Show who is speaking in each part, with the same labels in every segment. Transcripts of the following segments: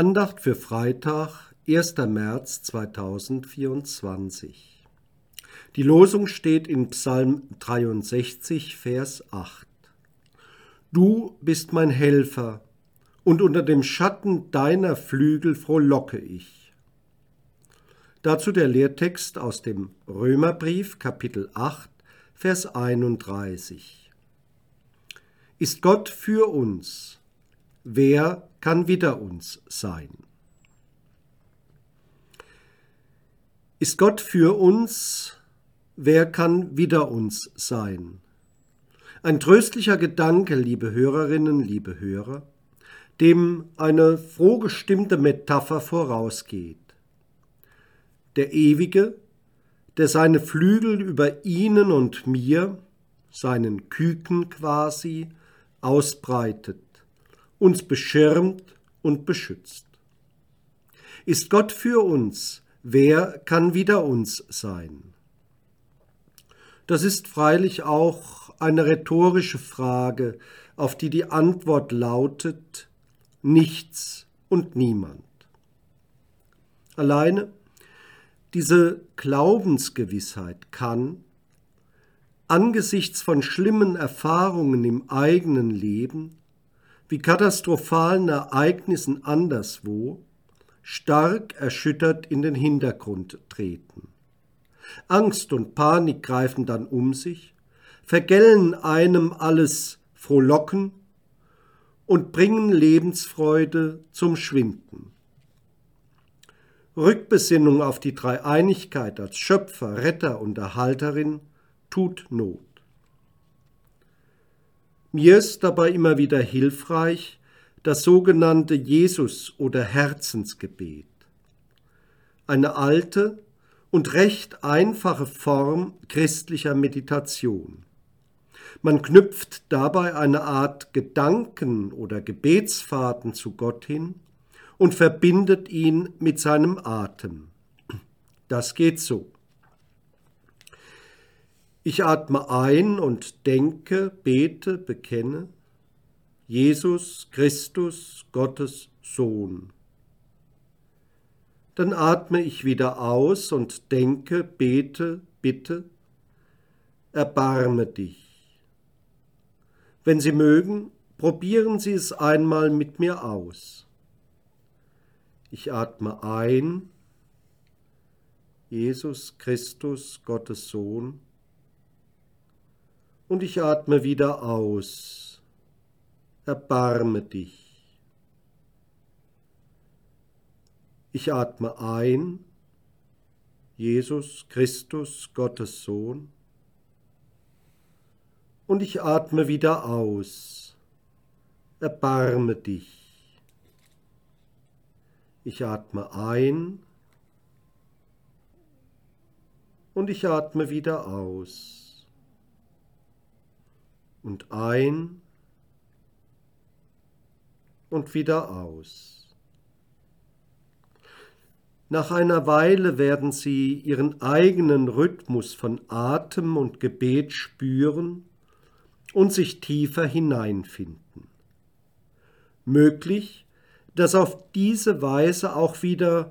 Speaker 1: Andacht für Freitag, 1. März 2024. Die Losung steht in Psalm 63, Vers 8. Du bist mein Helfer, und unter dem Schatten deiner Flügel frohlocke ich. Dazu der Lehrtext aus dem Römerbrief, Kapitel 8, Vers 31. Ist Gott für uns? Wer kann wider uns sein? Ist Gott für uns? Wer kann wider uns sein? Ein tröstlicher Gedanke, liebe Hörerinnen, liebe Hörer, dem eine frohgestimmte Metapher vorausgeht. Der Ewige, der seine Flügel über ihnen und mir, seinen Küken quasi, ausbreitet, uns beschirmt und beschützt. Ist Gott für uns, wer kann wider uns sein? Das ist freilich auch eine rhetorische Frage, auf die die Antwort lautet nichts und niemand. Alleine diese Glaubensgewissheit kann, angesichts von schlimmen Erfahrungen im eigenen Leben, wie katastrophalen Ereignissen anderswo, stark erschüttert in den Hintergrund treten. Angst und Panik greifen dann um sich, vergällen einem alles Frohlocken und bringen Lebensfreude zum Schwinden. Rückbesinnung auf die Dreieinigkeit als Schöpfer, Retter und Erhalterin tut Not. Mir ist dabei immer wieder hilfreich das sogenannte Jesus- oder Herzensgebet. Eine alte und recht einfache Form christlicher Meditation. Man knüpft dabei eine Art Gedanken oder Gebetsfahrten zu Gott hin und verbindet ihn mit seinem Atem. Das geht so. Ich atme ein und denke, bete, bekenne, Jesus Christus, Gottes Sohn. Dann atme ich wieder aus und denke, bete, bitte, erbarme dich. Wenn Sie mögen, probieren Sie es einmal mit mir aus. Ich atme ein, Jesus Christus, Gottes Sohn, und ich atme wieder aus, erbarme dich. Ich atme ein, Jesus Christus, Gottes Sohn, und ich atme wieder aus. Erbarme dich. Ich atme ein und ich atme wieder aus. Und ein und wieder aus. Nach einer Weile werden Sie Ihren eigenen Rhythmus von Atem und Gebet spüren und sich tiefer hineinfinden. Möglich, dass auf diese Weise auch wieder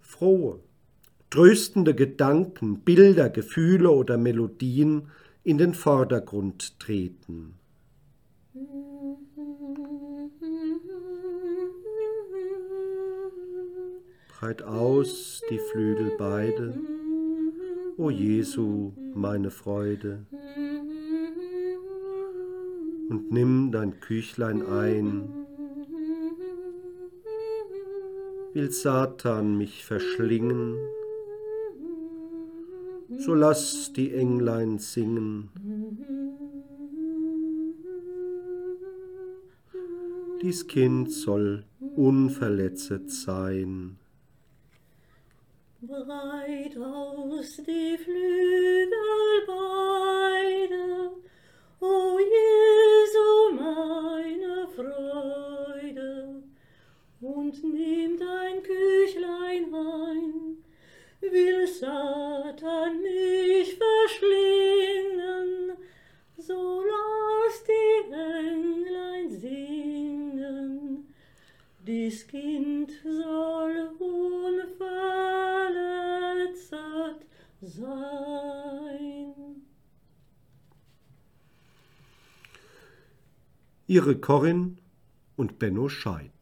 Speaker 1: frohe, tröstende Gedanken, Bilder, Gefühle oder Melodien in den Vordergrund treten. Breit aus die Flügel beide, o Jesu, meine Freude und nimm dein Küchlein ein. Will Satan mich verschlingen, so lass die Englein singen. Dies Kind soll unverletzet sein.
Speaker 2: Breit aus die Flügel beide, o Jesu, meine Freude, und nimm dein Küchlein ein, will Satan dies Kind soll unverletzet sein.
Speaker 1: Ihre Corinne und Benno Scheid.